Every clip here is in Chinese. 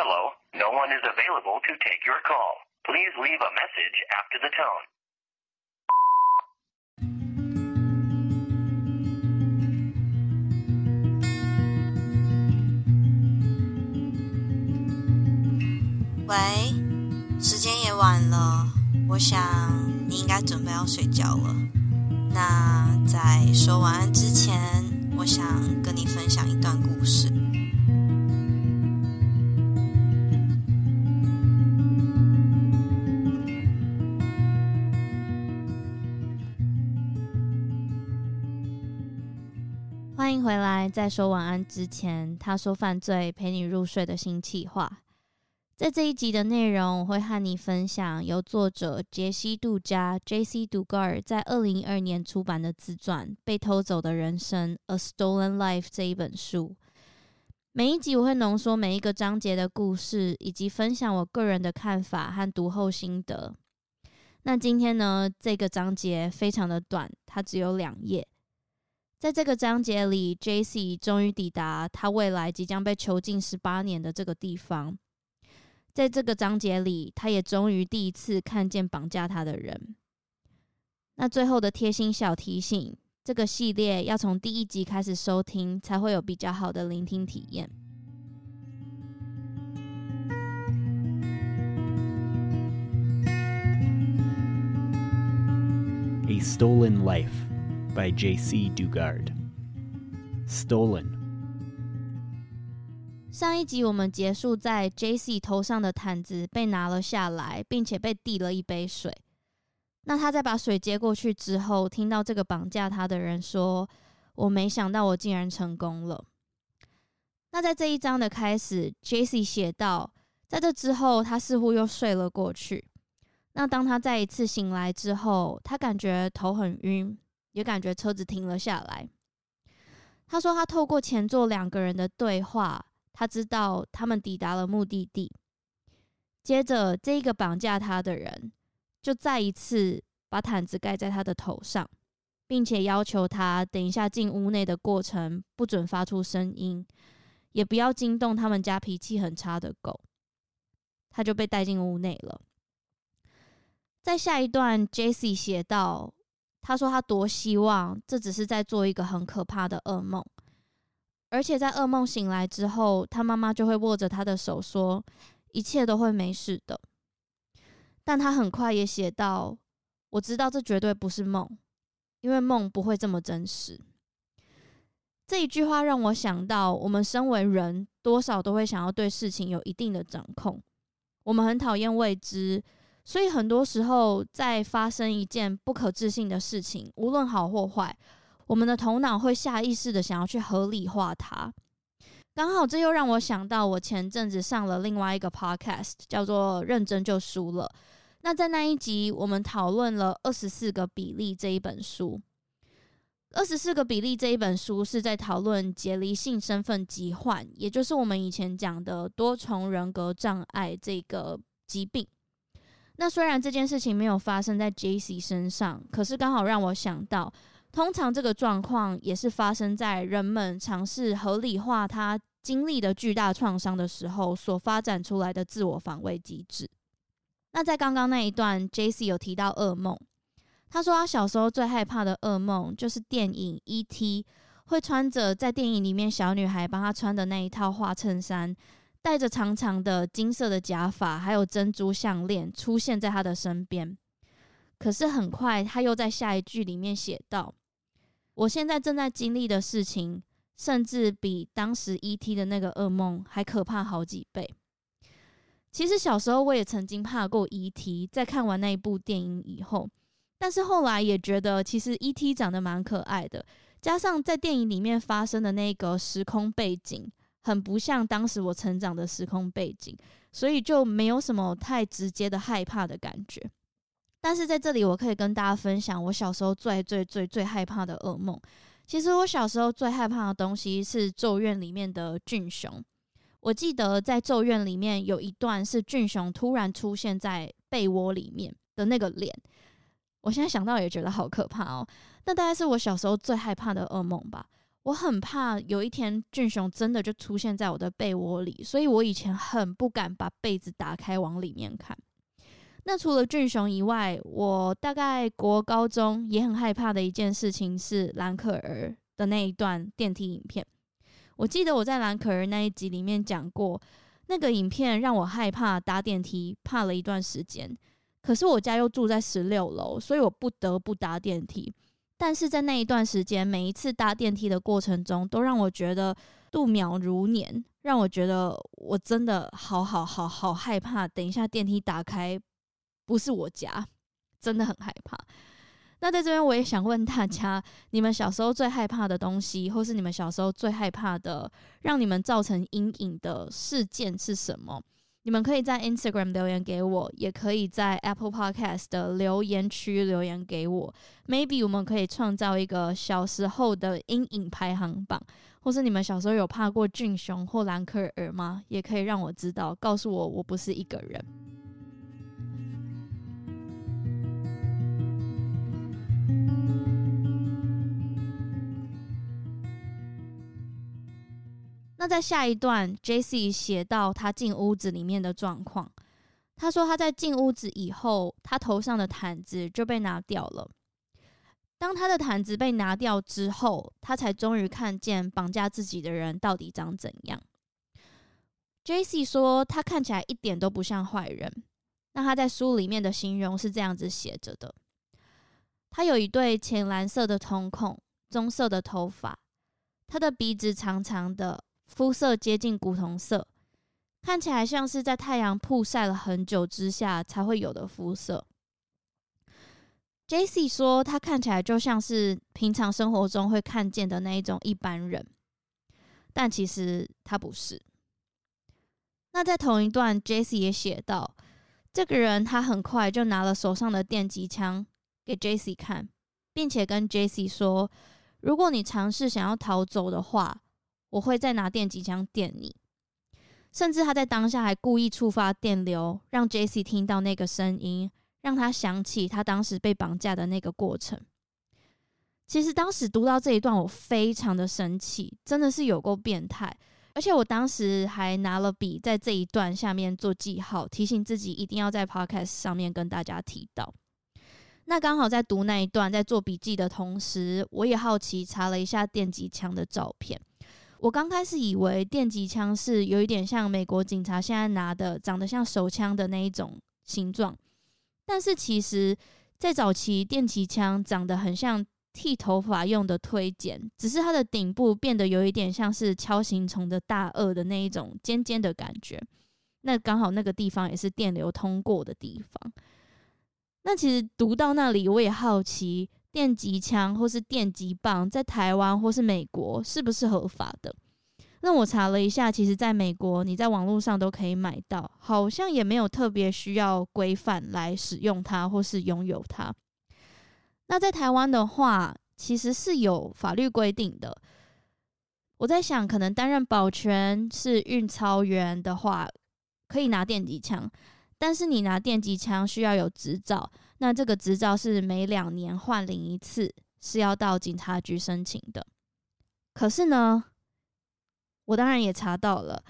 Hello, no one is available to take your call. Please leave a message after the tone. 喂，时间也晚了，我想你应该准备要睡觉了。那在说晚安之前，我想跟你分享一段故事。欢迎回来，在说晚安之前，他说犯罪陪你入睡的新企划。在这一集的内容，我会和你分享由作者杰西·杜加 （J.C. d u g a r 在二零一二年出版的自传《被偷走的人生》（A Stolen Life） 这一本书。每一集我会浓缩每一个章节的故事，以及分享我个人的看法和读后心得。那今天呢，这个章节非常的短，它只有两页。在这个章节里，J.C. 终于抵达他未来即将被囚禁十八年的这个地方。在这个章节里，他也终于第一次看见绑架他的人。那最后的贴心小提醒：这个系列要从第一集开始收听，才会有比较好的聆听体验。《A Stolen Life》by J.C. Dugard。Stolen。上一集我们结束在 J.C. 头上的毯子被拿了下来，并且被递了一杯水。那他在把水接过去之后，听到这个绑架他的人说：“我没想到我竟然成功了。”那在这一章的开始，J.C. 写道：“在这之后，他似乎又睡了过去。那当他再一次醒来之后，他感觉头很晕，也感觉车子停了下来。他说他透过前座两个人的对话。”他知道他们抵达了目的地。接着，这个绑架他的人就再一次把毯子盖在他的头上，并且要求他等一下进屋内的过程不准发出声音，也不要惊动他们家脾气很差的狗。他就被带进屋内了。在下一段，Jesse 写道：“他说他多希望这只是在做一个很可怕的噩梦。”而且在噩梦醒来之后，他妈妈就会握着他的手说：“一切都会没事的。”但他很快也写到：“我知道这绝对不是梦，因为梦不会这么真实。”这一句话让我想到，我们身为人，多少都会想要对事情有一定的掌控。我们很讨厌未知，所以很多时候在发生一件不可置信的事情，无论好或坏。我们的头脑会下意识的想要去合理化它，刚好这又让我想到，我前阵子上了另外一个 podcast，叫做《认真就输了》。那在那一集，我们讨论了《二十四个比例》这一本书。《二十四个比例》这一本书是在讨论解离性身份疾患，也就是我们以前讲的多重人格障碍这个疾病。那虽然这件事情没有发生在 JC 身上，可是刚好让我想到。通常这个状况也是发生在人们尝试合理化他经历的巨大创伤的时候所发展出来的自我防卫机制。那在刚刚那一段，J.C. 有提到噩梦，他说他小时候最害怕的噩梦就是电影《E.T.》会穿着在电影里面小女孩帮他穿的那一套花衬衫，戴着长长的金色的假发，还有珍珠项链出现在他的身边。可是很快他又在下一句里面写道。我现在正在经历的事情，甚至比当时 E.T. 的那个噩梦还可怕好几倍。其实小时候我也曾经怕过 E.T.，在看完那一部电影以后，但是后来也觉得其实 E.T. 长得蛮可爱的，加上在电影里面发生的那个时空背景，很不像当时我成长的时空背景，所以就没有什么太直接的害怕的感觉。但是在这里，我可以跟大家分享我小时候最最最最害怕的噩梦。其实我小时候最害怕的东西是《咒怨》里面的俊雄。我记得在《咒怨》里面有一段是俊雄突然出现在被窝里面的那个脸，我现在想到也觉得好可怕哦。那大概是我小时候最害怕的噩梦吧。我很怕有一天俊雄真的就出现在我的被窝里，所以我以前很不敢把被子打开往里面看。那除了俊雄以外，我大概国高中也很害怕的一件事情是蓝可儿的那一段电梯影片。我记得我在蓝可儿那一集里面讲过，那个影片让我害怕搭电梯，怕了一段时间。可是我家又住在十六楼，所以我不得不搭电梯。但是在那一段时间，每一次搭电梯的过程中，都让我觉得度秒如年，让我觉得我真的好好好好害怕。等一下电梯打开，不是我家，真的很害怕。那在这边，我也想问大家，你们小时候最害怕的东西，或是你们小时候最害怕的，让你们造成阴影的事件是什么？你们可以在 Instagram 留言给我，也可以在 Apple Podcast 的留言区留言给我。Maybe 我们可以创造一个小时候的阴影排行榜，或是你们小时候有怕过俊雄或兰克尔吗？也可以让我知道，告诉我我不是一个人。那在下一段，J.C. 写到他进屋子里面的状况。他说他在进屋子以后，他头上的毯子就被拿掉了。当他的毯子被拿掉之后，他才终于看见绑架自己的人到底长怎样。J.C. 说他看起来一点都不像坏人。那他在书里面的形容是这样子写着的：他有一对浅蓝色的瞳孔，棕色的头发，他的鼻子长长的。肤色接近古铜色，看起来像是在太阳曝晒了很久之下才会有的肤色。Jessie 说，他看起来就像是平常生活中会看见的那一种一般人，但其实他不是。那在同一段，Jessie 也写到，这个人他很快就拿了手上的电击枪给 Jessie 看，并且跟 Jessie 说，如果你尝试想要逃走的话。我会再拿电击枪电你，甚至他在当下还故意触发电流，让 Jessie 听到那个声音，让他想起他当时被绑架的那个过程。其实当时读到这一段，我非常的生气，真的是有够变态。而且我当时还拿了笔在这一段下面做记号，提醒自己一定要在 Podcast 上面跟大家提到。那刚好在读那一段，在做笔记的同时，我也好奇查了一下电击枪的照片。我刚开始以为电击枪是有一点像美国警察现在拿的，长得像手枪的那一种形状，但是其实，在早期电击枪长得很像剃头发用的推剪，只是它的顶部变得有一点像是锹形虫的大颚的那一种尖尖的感觉。那刚好那个地方也是电流通过的地方。那其实读到那里，我也好奇。电击枪或是电击棒在台湾或是美国是不是合法的？那我查了一下，其实在美国你在网络上都可以买到，好像也没有特别需要规范来使用它或是拥有它。那在台湾的话，其实是有法律规定的。我在想，可能担任保全是运钞员的话，可以拿电击枪，但是你拿电击枪需要有执照。那这个执照是每两年换领一次，是要到警察局申请的。可是呢，我当然也查到了，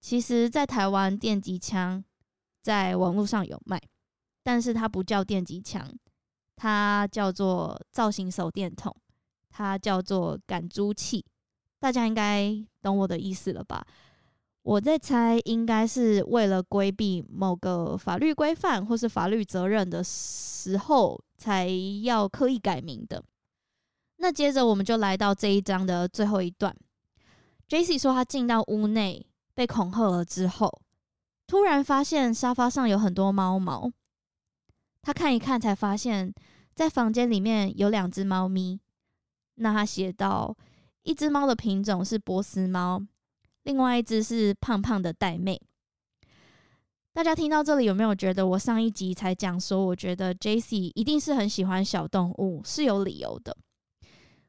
其实，在台湾电击枪在网络上有卖，但是它不叫电击枪，它叫做造型手电筒，它叫做感诛器。大家应该懂我的意思了吧？我在猜，应该是为了规避某个法律规范或是法律责任的时候，才要刻意改名的。那接着我们就来到这一章的最后一段。Jesse 说，他进到屋内被恐吓了之后，突然发现沙发上有很多猫毛。他看一看，才发现，在房间里面有两只猫咪。那他写道，一只猫的品种是波斯猫。另外一只是胖胖的玳瑁。大家听到这里有没有觉得我上一集才讲说，我觉得 Jessie 一定是很喜欢小动物，是有理由的。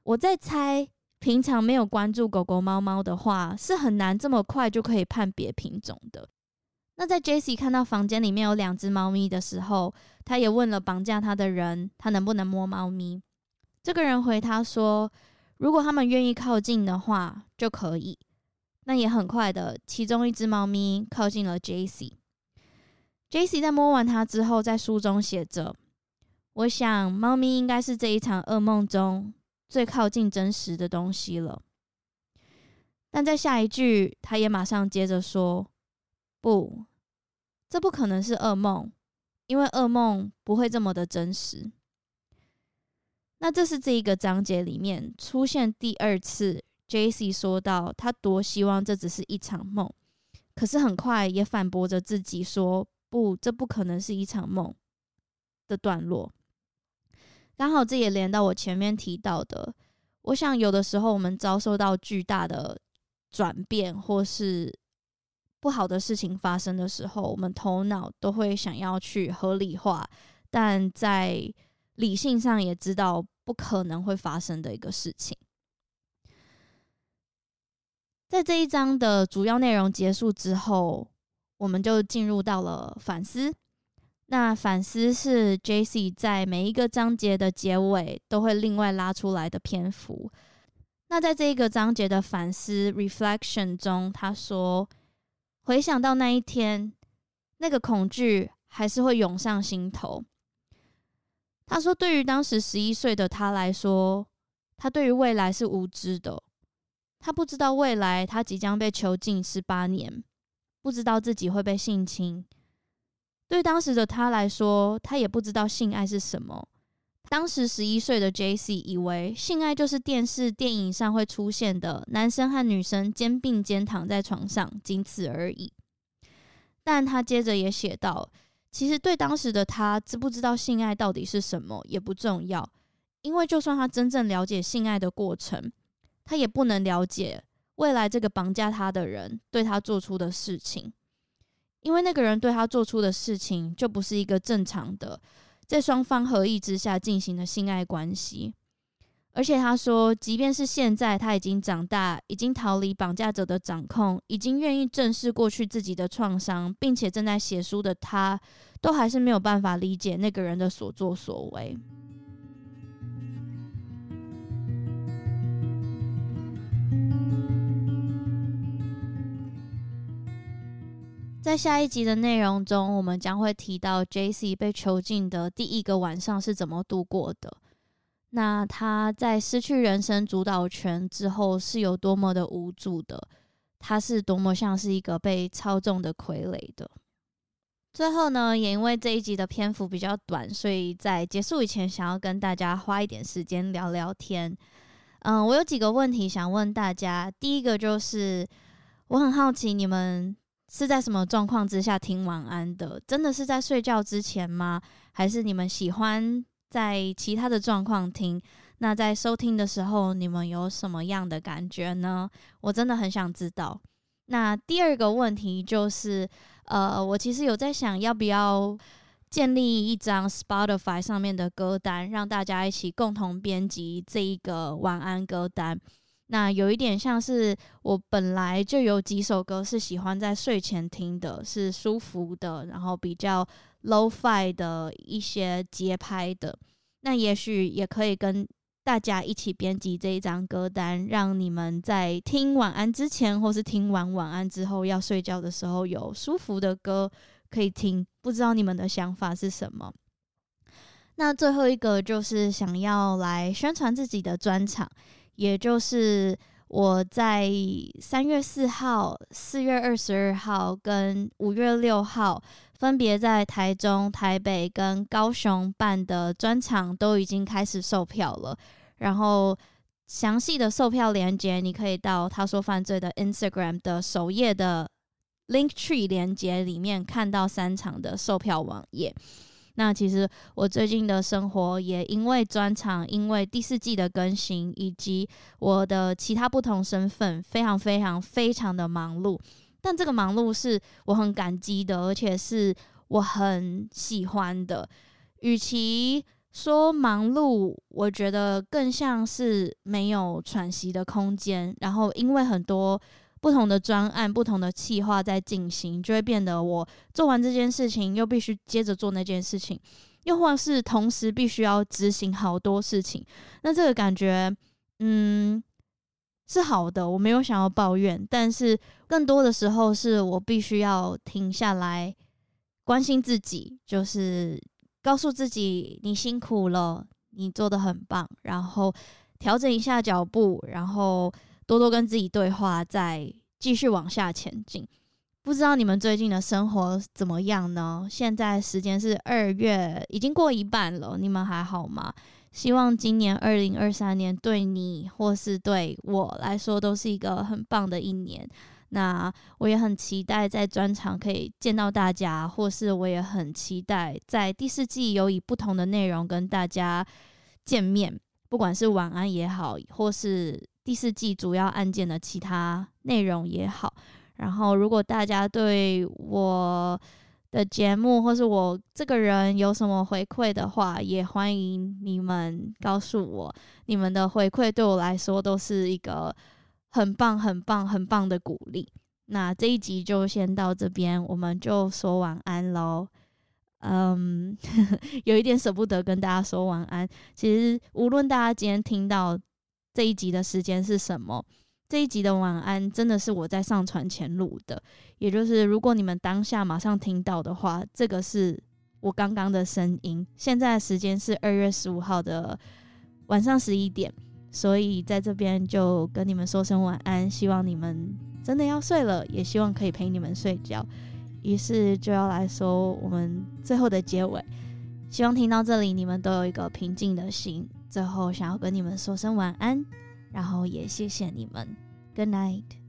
我在猜，平常没有关注狗狗、猫猫的话，是很难这么快就可以判别品种的。那在 Jessie 看到房间里面有两只猫咪的时候，他也问了绑架他的人，他能不能摸猫咪？这个人回他说，如果他们愿意靠近的话，就可以。那也很快的，其中一只猫咪靠近了 Jaycee。Jaycee 在摸完它之后，在书中写着：“我想，猫咪应该是这一场噩梦中最靠近真实的东西了。”但在下一句，他也马上接着说：“不，这不可能是噩梦，因为噩梦不会这么的真实。”那这是这一个章节里面出现第二次，Jaycee 说到他多希望这只是一场梦，可是很快也反驳着自己说：“不，这不可能是一场梦。”的段落，刚好这也连到我前面提到的。我想有的时候我们遭受到巨大的转变，或是不好的事情发生的时候，我们头脑都会想要去合理化，但在理性上也知道不可能会发生的一个事情。在这一章的主要内容结束之后，我们就进入到了反思。那反思是 J.C. 在每一个章节的结尾都会另外拉出来的篇幅。那在这一个章节的反思 reflection 中，他说：“回想到那一天，那个恐惧还是会涌上心头。”他说：“对于当时十一岁的他来说，他对于未来是无知的。他不知道未来他即将被囚禁十八年，不知道自己会被性侵。对当时的他来说，他也不知道性爱是什么。”当时十一岁的 J.C. 以为性爱就是电视、电影上会出现的男生和女生肩并肩躺在床上，仅此而已。但他接着也写道，其实对当时的他，知不知道性爱到底是什么也不重要，因为就算他真正了解性爱的过程，他也不能了解未来这个绑架他的人对他做出的事情，因为那个人对他做出的事情就不是一个正常的。在双方合意之下进行的性爱关系，而且他说，即便是现在他已经长大，已经逃离绑架者的掌控，已经愿意正视过去自己的创伤，并且正在写书的他，都还是没有办法理解那个人的所作所为。在下一集的内容中，我们将会提到 J.C. 被囚禁的第一个晚上是怎么度过的。那他在失去人生主导权之后是有多么的无助的？他是多么像是一个被操纵的傀儡的？最后呢，也因为这一集的篇幅比较短，所以在结束以前，想要跟大家花一点时间聊聊天。嗯，我有几个问题想问大家。第一个就是，我很好奇你们。是在什么状况之下听晚安的？真的是在睡觉之前吗？还是你们喜欢在其他的状况听？那在收听的时候，你们有什么样的感觉呢？我真的很想知道。那第二个问题就是，呃，我其实有在想要不要建立一张 Spotify 上面的歌单，让大家一起共同编辑这一个晚安歌单。那有一点像是我本来就有几首歌是喜欢在睡前听的，是舒服的，然后比较 low-fi 的一些节拍的。那也许也可以跟大家一起编辑这一张歌单，让你们在听晚安之前，或是听完晚安之后要睡觉的时候有舒服的歌可以听。不知道你们的想法是什么？那最后一个就是想要来宣传自己的专场。也就是我在三月四号、四月二十二号跟五月六号，分别在台中、台北跟高雄办的专场都已经开始售票了。然后详细的售票链接，你可以到他说犯罪的 Instagram 的首页的 Link Tree 链接里面看到三场的售票网页。那其实我最近的生活也因为专场，因为第四季的更新，以及我的其他不同身份，非常非常非常的忙碌。但这个忙碌是我很感激的，而且是我很喜欢的。与其说忙碌，我觉得更像是没有喘息的空间。然后因为很多。不同的专案、不同的计划在进行，就会变得我做完这件事情，又必须接着做那件事情，又或是同时必须要执行好多事情。那这个感觉，嗯，是好的，我没有想要抱怨，但是更多的时候是我必须要停下来关心自己，就是告诉自己你辛苦了，你做得很棒，然后调整一下脚步，然后多多跟自己对话，再继续往下前进。不知道你们最近的生活怎么样呢？现在时间是二月，已经过一半了，你们还好吗？希望今年二零二三年对你或是对我来说都是一个很棒的一年。那我也很期待在专场可以见到大家，或是我也很期待在第四季有以不同的内容跟大家见面，不管是晚安也好，或是第四季主要案件的其他内容也好。然后，如果大家对我的节目或是我这个人有什么回馈的话，也欢迎你们告诉我。你们的回馈对我来说都是一个很棒、很棒、很棒的鼓励。那这一集就先到这边，我们就说晚安喽。嗯，有一点舍不得跟大家说晚安。其实，无论大家今天听到这一集的时间是什么。这一集的晚安真的是我在上传前录的，也就是如果你们当下马上听到的话，这个是我刚刚的声音。现在的时间是二月十五号的晚上十一点，所以在这边就跟你们说声晚安，希望你们真的要睡了，也希望可以陪你们睡觉。于是就要来说我们最后的结尾，希望听到这里你们都有一个平静的心。最后想要跟你们说声晚安。然后也谢谢你们，Good night。